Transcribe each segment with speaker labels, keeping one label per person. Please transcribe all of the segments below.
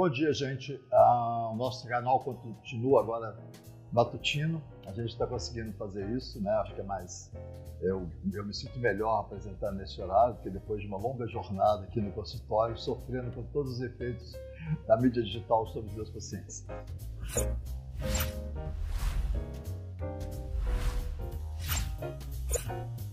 Speaker 1: Bom dia, gente. Ah, o nosso canal continua agora matutino. A gente está conseguindo fazer isso, né? Acho que é mais. Eu, eu me sinto melhor apresentando nesse horário, porque depois de uma longa jornada aqui no consultório, sofrendo com todos os efeitos da mídia digital sobre os meus pacientes.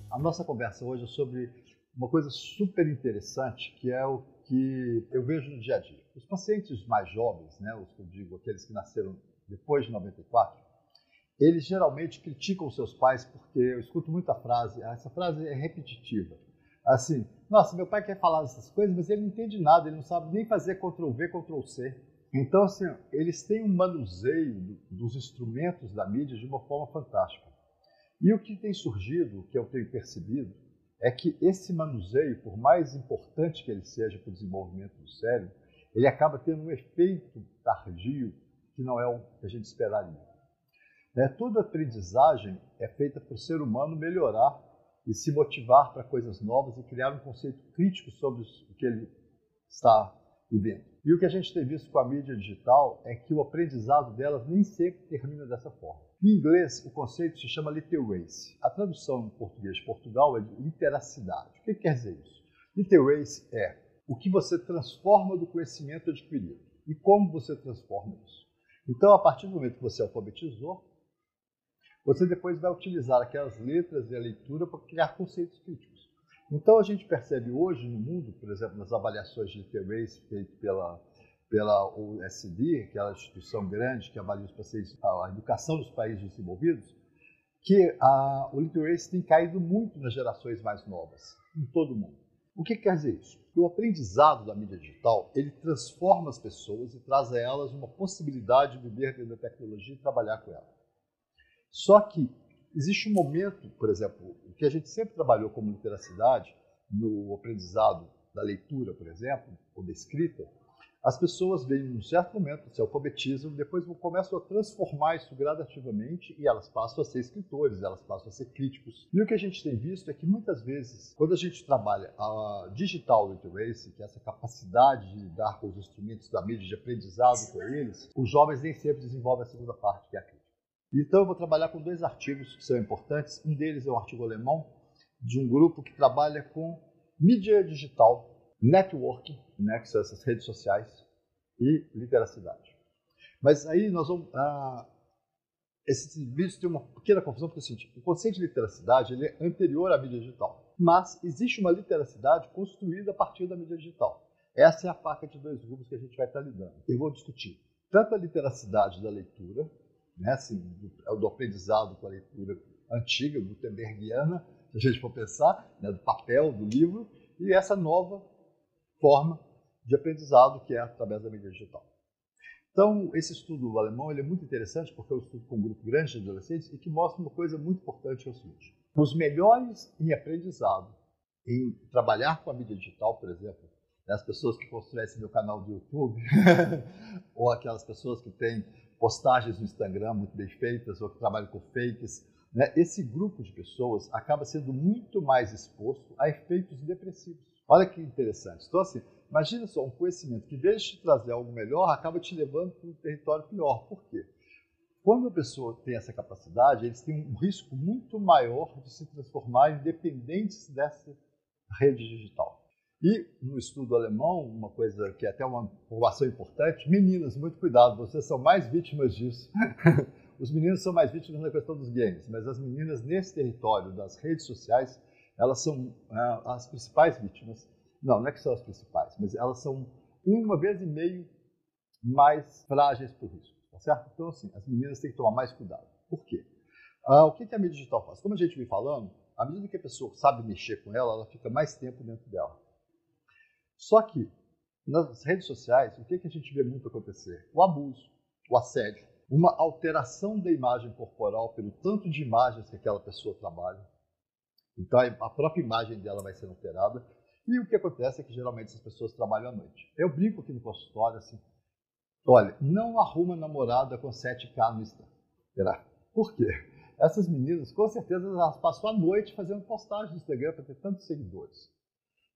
Speaker 1: A nossa conversa hoje é sobre uma coisa super interessante, que é o que eu vejo no dia a dia. Os pacientes mais jovens, né, os que eu digo, aqueles que nasceram depois de 94, eles geralmente criticam seus pais porque eu escuto muita frase, essa frase é repetitiva. Assim, nossa, meu pai quer falar essas coisas, mas ele não entende nada, ele não sabe nem fazer Ctrl V, Ctrl C. Então, assim, eles têm um manuseio dos instrumentos da mídia de uma forma fantástica. E o que tem surgido, o que eu tenho percebido, é que esse manuseio, por mais importante que ele seja para o desenvolvimento do cérebro, ele acaba tendo um efeito tardio que não é o que a gente esperaria. Né? Toda aprendizagem é feita para o ser humano melhorar e se motivar para coisas novas e criar um conceito crítico sobre o que ele está vivendo. E o que a gente tem visto com a mídia digital é que o aprendizado delas nem sempre termina dessa forma. Em inglês, o conceito se chama literacy. A tradução em português de Portugal é de literacidade. O que quer dizer isso? Literacy é o que você transforma do conhecimento adquirido e como você transforma isso. Então, a partir do momento que você alfabetizou, você depois vai utilizar aquelas letras e a leitura para criar conceitos críticos. Então, a gente percebe hoje no mundo, por exemplo, nas avaliações de literacy feitas pela pela OSD, aquela instituição grande que avalia os pacientes, a educação dos países desenvolvidos, que a, o literacy tem caído muito nas gerações mais novas, em todo o mundo. O que quer dizer isso? O aprendizado da mídia digital, ele transforma as pessoas e traz a elas uma possibilidade de viver dentro da tecnologia e trabalhar com ela. Só que existe um momento, por exemplo, que a gente sempre trabalhou como literacidade, no aprendizado da leitura, por exemplo, ou da escrita, as pessoas vêm num certo momento, se alfabetizam, depois começam a transformar isso gradativamente e elas passam a ser escritores, elas passam a ser críticos. E o que a gente tem visto é que muitas vezes, quando a gente trabalha a digital literacy, que é essa capacidade de lidar com os instrumentos da mídia de aprendizado com eles, os jovens nem sempre desenvolvem a segunda parte, que é a crítica. Então eu vou trabalhar com dois artigos que são importantes. Um deles é um artigo alemão de um grupo que trabalha com mídia digital networking, né, que são essas redes sociais, e literacidade. Mas aí nós vamos. Ah, esse vídeo tem uma pequena confusão, porque é o seguinte: o conceito de literacidade ele é anterior à mídia digital. Mas existe uma literacidade construída a partir da mídia digital. Essa é a faca de dois grupos que a gente vai estar lidando. Eu vou discutir tanto a literacidade da leitura, né, assim, do, do aprendizado com a leitura antiga, gutenbergiana, se a gente for pensar, né, do papel, do livro, e essa nova forma de aprendizado que é através da mídia digital. Então, esse estudo alemão é muito interessante porque é um estudo com um grupo grande de adolescentes e que mostra uma coisa muito importante que é o seguinte. Os melhores em aprendizado, em trabalhar com a mídia digital, por exemplo, né, as pessoas que constroem esse meu canal do YouTube, ou aquelas pessoas que têm postagens no Instagram muito bem feitas, ou que trabalham com fakes, né, esse grupo de pessoas acaba sendo muito mais exposto a efeitos depressivos. Olha que interessante. Então, assim, imagina só um conhecimento que, em vez de te trazer algo melhor, acaba te levando para um território pior. Por quê? Quando a pessoa tem essa capacidade, eles têm um risco muito maior de se transformar em dependentes dessa rede digital. E no estudo alemão, uma coisa que é até uma informação importante, meninas, muito cuidado, vocês são mais vítimas disso. Os meninos são mais vítimas na questão dos games, mas as meninas nesse território das redes sociais elas são é, as principais vítimas. Não, não é que são as principais, mas elas são uma vez e meio mais frágeis por risco, tá certo? Então, assim, as meninas têm que tomar mais cuidado. Por quê? Ah, o que, que a mídia digital faz? Como a gente vem falando, à medida que a pessoa sabe mexer com ela, ela fica mais tempo dentro dela. Só que, nas redes sociais, o que, que a gente vê muito acontecer? O abuso, o assédio, uma alteração da imagem corporal pelo tanto de imagens que aquela pessoa trabalha, então a própria imagem dela vai ser alterada. E o que acontece é que geralmente as pessoas trabalham à noite. Eu brinco aqui no consultório assim: olha, não arruma namorada com 7K no Instagram. Por quê? Essas meninas, com certeza, elas passam a noite fazendo postagem no Instagram para ter tantos seguidores.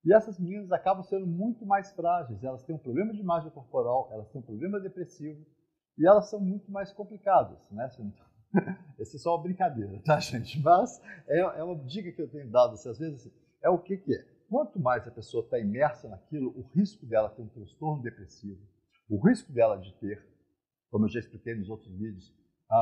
Speaker 1: E essas meninas acabam sendo muito mais frágeis, elas têm um problema de imagem corporal, elas têm um problema depressivo e elas são muito mais complicadas, né? Essa é só uma brincadeira, tá, gente? Mas é, é uma dica que eu tenho dado, assim, às vezes, é o que, que é. Quanto mais a pessoa está imersa naquilo, o risco dela ter um transtorno depressivo, o risco dela de ter, como eu já expliquei nos outros vídeos,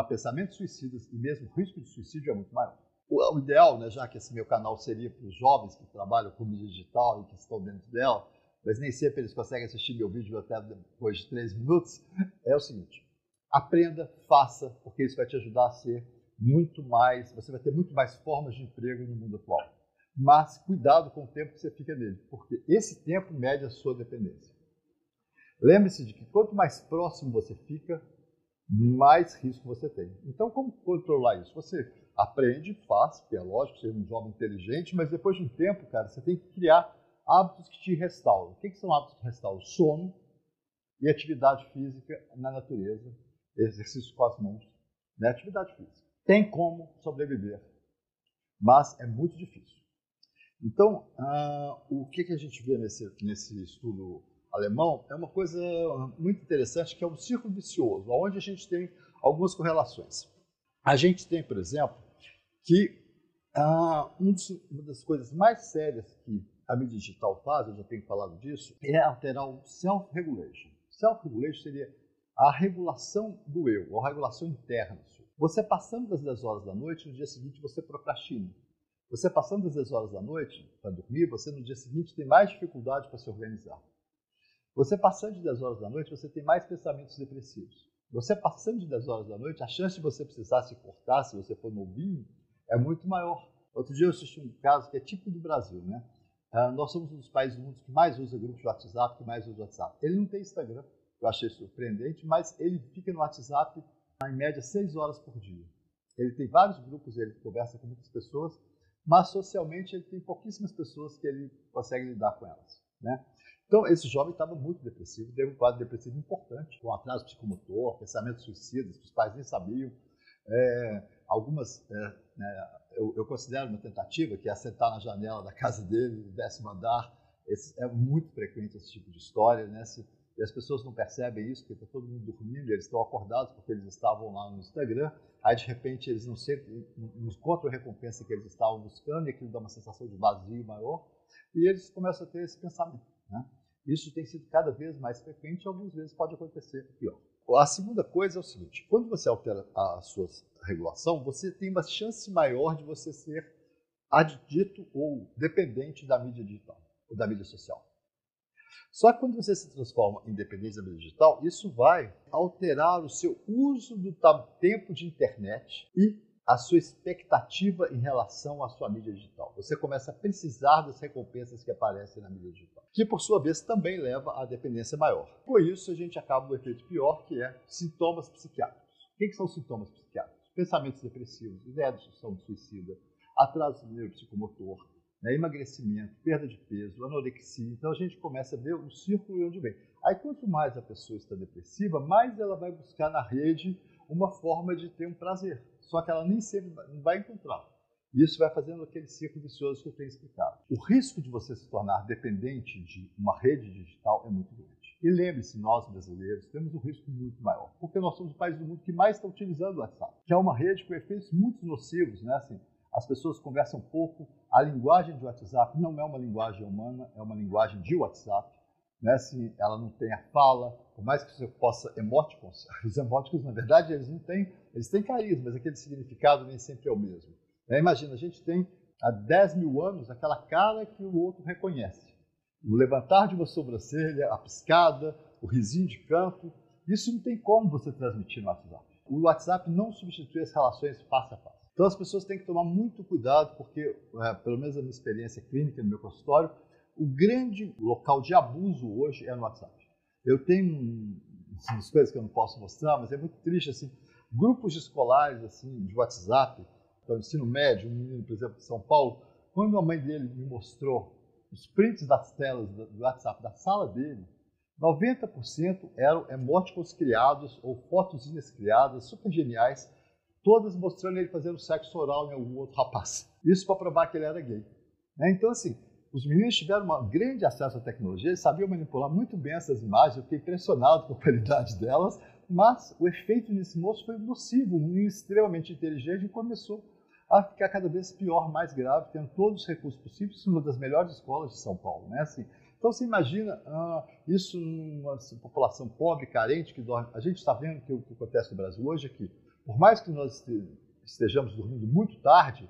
Speaker 1: pensamentos suicidas e mesmo o risco de suicídio é muito maior. O, o ideal, né, já que esse meu canal seria para os jovens que trabalham com mídia digital e que estão dentro dela, mas nem sempre eles conseguem assistir meu vídeo até depois de três minutos, é o seguinte: aprenda, faça, porque isso vai te ajudar a ser muito mais, você vai ter muito mais formas de emprego no mundo atual. Mas cuidado com o tempo que você fica nele, porque esse tempo mede a sua dependência. Lembre-se de que quanto mais próximo você fica, mais risco você tem. Então, como controlar isso? Você aprende, faz, que é lógico, ser um jovem inteligente, mas depois de um tempo, cara, você tem que criar hábitos que te restauram. O que, que são hábitos que restauram? Sono e atividade física na natureza, exercício com as mãos, né? atividade física. Tem como sobreviver, mas é muito difícil. Então, uh, o que, que a gente vê nesse, nesse estudo alemão é uma coisa muito interessante, que é um círculo vicioso, onde a gente tem algumas correlações. A gente tem, por exemplo, que uh, um dos, uma das coisas mais sérias que a mídia digital faz, eu já tenho falado disso, é alterar o self-regulation. Self-regulation seria a regulação do eu, a regulação interna. Você passando das 10 horas da noite, no dia seguinte você procrastina. Você passando das 10 horas da noite para dormir, você no dia seguinte tem mais dificuldade para se organizar. Você passando de 10 horas da noite, você tem mais pensamentos depressivos. Você passando de 10 horas da noite, a chance de você precisar se cortar, se você for novinho, é muito maior. Outro dia eu assisti um caso que é típico do Brasil, né? Uh, nós somos um dos países do mundo que mais usa grupos de WhatsApp, que mais usa WhatsApp. Ele não tem Instagram, eu achei surpreendente, mas ele fica no WhatsApp em média 6 horas por dia. Ele tem vários grupos, ele conversa com muitas pessoas, mas socialmente ele tem pouquíssimas pessoas que ele consegue lidar com elas. Né? Então, esse jovem estava muito depressivo, teve um quadro depressivo importante, com atraso psicomotor, pensamentos suicidas, que os pais nem sabiam. É, algumas, é, né, eu, eu, considero uma tentativa, que é sentar na janela da casa dele, no décimo andar. Esse, é muito frequente esse tipo de história, né? Se, e as pessoas não percebem isso, porque está todo mundo dormindo, eles estão acordados porque eles estavam lá no Instagram, aí de repente eles não, sempre, não encontram a recompensa que eles estavam buscando e aquilo dá uma sensação de vazio maior, e eles começam a ter esse pensamento. Né? Isso tem sido cada vez mais frequente e algumas vezes pode acontecer pior. A segunda coisa é o seguinte: quando você altera a sua regulação, você tem uma chance maior de você ser adito ou dependente da mídia digital ou da mídia social. Só que quando você se transforma em mídia digital, isso vai alterar o seu uso do tempo de internet e a sua expectativa em relação à sua mídia digital. Você começa a precisar das recompensas que aparecem na mídia digital, que por sua vez também leva à dependência maior. Por isso, a gente acaba no efeito pior, que é sintomas psiquiátricos. O que, são sintomas psiquiátricos? Pensamentos depressivos, ideia de suicida, atraso neuropsicomotor, né, emagrecimento, perda de peso, anorexia. Então a gente começa a ver o círculo onde vem. Aí quanto mais a pessoa está depressiva, mais ela vai buscar na rede uma forma de ter um prazer só que ela nem sempre vai encontrar. E isso vai fazendo aquele ciclo vicioso que eu tenho explicado. O risco de você se tornar dependente de uma rede digital é muito grande. E lembre-se, nós brasileiros temos um risco muito maior, porque nós somos o país do mundo que mais está utilizando o WhatsApp, que é uma rede com efeitos muito nocivos, né? Assim, as pessoas conversam pouco, a linguagem de WhatsApp não é uma linguagem humana, é uma linguagem de WhatsApp né, ela não tem a fala, por mais que você possa emoticons, os emoticons, na verdade, eles não têm, eles têm carisma, mas aquele significado nem sempre é o mesmo. É, imagina, a gente tem há 10 mil anos aquela cara que o outro reconhece. O levantar de uma sobrancelha, a piscada, o risinho de canto, isso não tem como você transmitir no WhatsApp. O WhatsApp não substitui as relações face a face. Então as pessoas têm que tomar muito cuidado, porque, é, pelo menos a minha experiência clínica no meu consultório, o grande local de abuso hoje é no WhatsApp. Eu tenho umas coisas que eu não posso mostrar, mas é muito triste assim. Grupos escolares assim de WhatsApp, então ensino médio, um menino, por exemplo, de São Paulo, quando a mãe dele me mostrou os prints das telas do WhatsApp da sala dele, 90% eram emoticons criados ou fotozinhas criadas, super geniais, todas mostrando ele fazendo sexo oral em algum outro rapaz. Isso para provar que ele era gay. Né? Então, assim, os meninos tiveram um grande acesso à tecnologia, eles sabiam manipular muito bem essas imagens, eu fiquei impressionado com a qualidade delas, mas o efeito nesse moço foi nocivo, um menino extremamente inteligente e começou a ficar cada vez pior, mais grave, tendo todos os recursos possíveis, uma das melhores escolas de São Paulo, né? Assim, então você imagina ah, isso numa população pobre, carente, que dorme. A gente está vendo que o que acontece no Brasil hoje é que, por mais que nós estejamos dormindo muito tarde,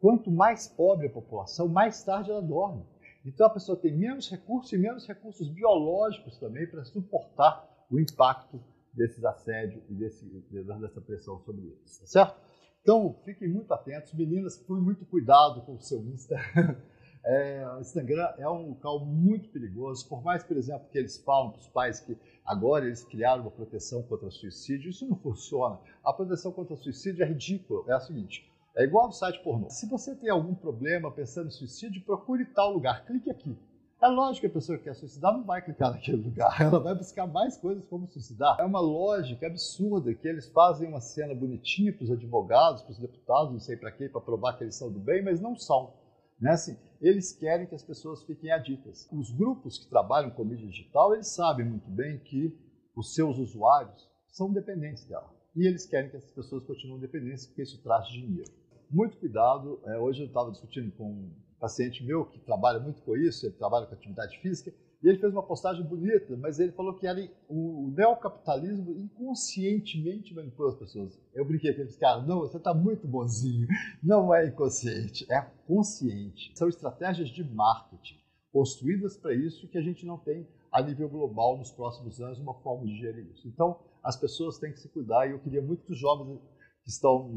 Speaker 1: quanto mais pobre a população, mais tarde ela dorme. Então a pessoa tem menos recursos e menos recursos biológicos também para suportar o impacto desses assédios e desse, dessa pressão sobre eles, tá certo? Então, fiquem muito atentos. Meninas, tomem muito cuidado com o seu Insta. É, o Instagram é um local muito perigoso, por mais, por exemplo, que eles falam para os pais que agora eles criaram uma proteção contra suicídio, isso não funciona. A proteção contra suicídio é ridícula. É a seguinte, é igual ao site pornô. Se você tem algum problema pensando em suicídio, procure tal lugar, clique aqui. É lógico que a pessoa que quer suicidar não vai clicar naquele lugar, ela vai buscar mais coisas como suicidar. É uma lógica absurda que eles fazem uma cena bonitinha para os advogados, para os deputados, não sei para quê, para provar que eles são do bem, mas não são. Né? Assim, eles querem que as pessoas fiquem aditas. Os grupos que trabalham com mídia digital, eles sabem muito bem que os seus usuários são dependentes dela. E eles querem que essas pessoas continuem dependentes porque isso traz dinheiro. Muito cuidado. É, hoje eu estava discutindo com paciente meu que trabalha muito com isso, ele trabalha com atividade física, e ele fez uma postagem bonita, mas ele falou que era o neocapitalismo inconscientemente manipula as pessoas. Eu brinquei com eles, cara, não, você está muito bonzinho. Não é inconsciente, é consciente. São estratégias de marketing construídas para isso que a gente não tem a nível global nos próximos anos uma forma de gerir isso. Então, as pessoas têm que se cuidar e eu queria muito que os jovens que estão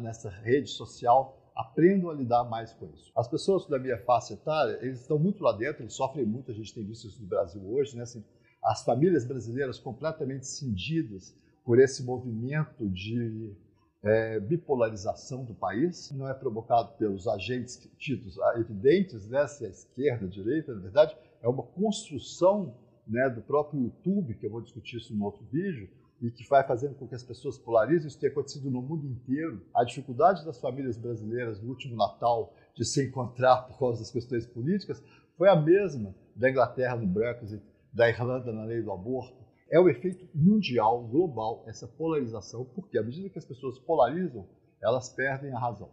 Speaker 1: nessa rede social aprendam a lidar mais com isso. As pessoas da minha faixa etária, eles estão muito lá dentro, eles sofrem muito, a gente tem visto isso no Brasil hoje, né? Assim, as famílias brasileiras completamente cindidas por esse movimento de é, bipolarização do país, não é provocado pelos agentes tidos evidentes, né, se é esquerda, direita, na verdade, é uma construção né, do próprio YouTube, que eu vou discutir isso no outro vídeo, e que vai fazendo com que as pessoas polarizem, isso tem acontecido no mundo inteiro. A dificuldade das famílias brasileiras no último Natal de se encontrar por causa das questões políticas foi a mesma da Inglaterra no Brexit, da Irlanda na lei do aborto. É o efeito mundial, global, essa polarização, porque à medida que as pessoas polarizam, elas perdem a razão.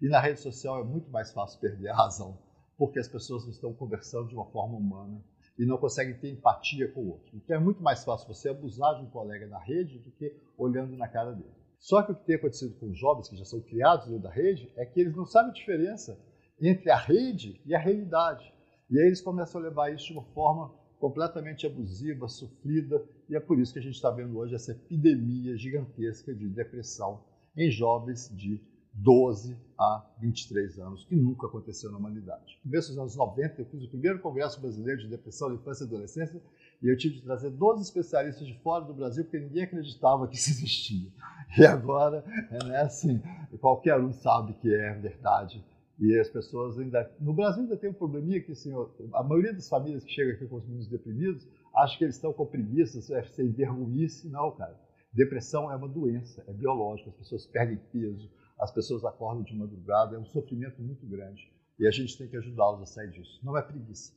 Speaker 1: E na rede social é muito mais fácil perder a razão, porque as pessoas não estão conversando de uma forma humana, e não conseguem ter empatia com o outro. Então é muito mais fácil você abusar de um colega na rede do que olhando na cara dele. Só que o que tem acontecido com os jovens que já são criados dentro da rede é que eles não sabem a diferença entre a rede e a realidade. E aí eles começam a levar isso de uma forma completamente abusiva, sofrida, e é por isso que a gente está vendo hoje essa epidemia gigantesca de depressão em jovens de 12 a 23 anos, que nunca aconteceu na humanidade. No começo dos anos 90, eu fiz o primeiro Congresso Brasileiro de Depressão de Infância e Adolescência e eu tive que trazer 12 especialistas de fora do Brasil porque ninguém acreditava que isso existia. E agora, é, né, assim, qualquer um sabe que é verdade. E as pessoas ainda. No Brasil ainda tem um probleminha que assim, a maioria das famílias que chegam aqui com os meninos deprimidos acha que eles estão com preguiça, é sem vergonhice. Não, cara. Depressão é uma doença, é biológica, as pessoas perdem peso, as pessoas acordam de madrugada, é um sofrimento muito grande. E a gente tem que ajudá-los a sair disso. Não é preguiça,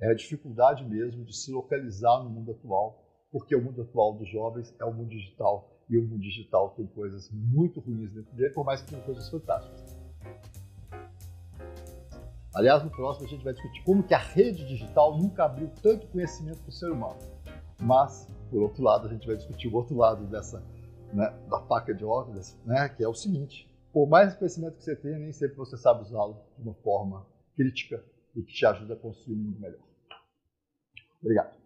Speaker 1: é a dificuldade mesmo de se localizar no mundo atual, porque o mundo atual dos jovens é o mundo digital, e o mundo digital tem coisas muito ruins dentro dele, por mais que tenha coisas fantásticas. Aliás, no próximo a gente vai discutir como que a rede digital nunca abriu tanto conhecimento para o ser humano. Mas, por outro lado, a gente vai discutir o outro lado dessa, né, da faca de óculos, né, que é o seguinte: por mais conhecimento que você tenha, nem sempre você sabe usá-lo de uma forma crítica e que te ajuda a construir um mundo melhor. Obrigado.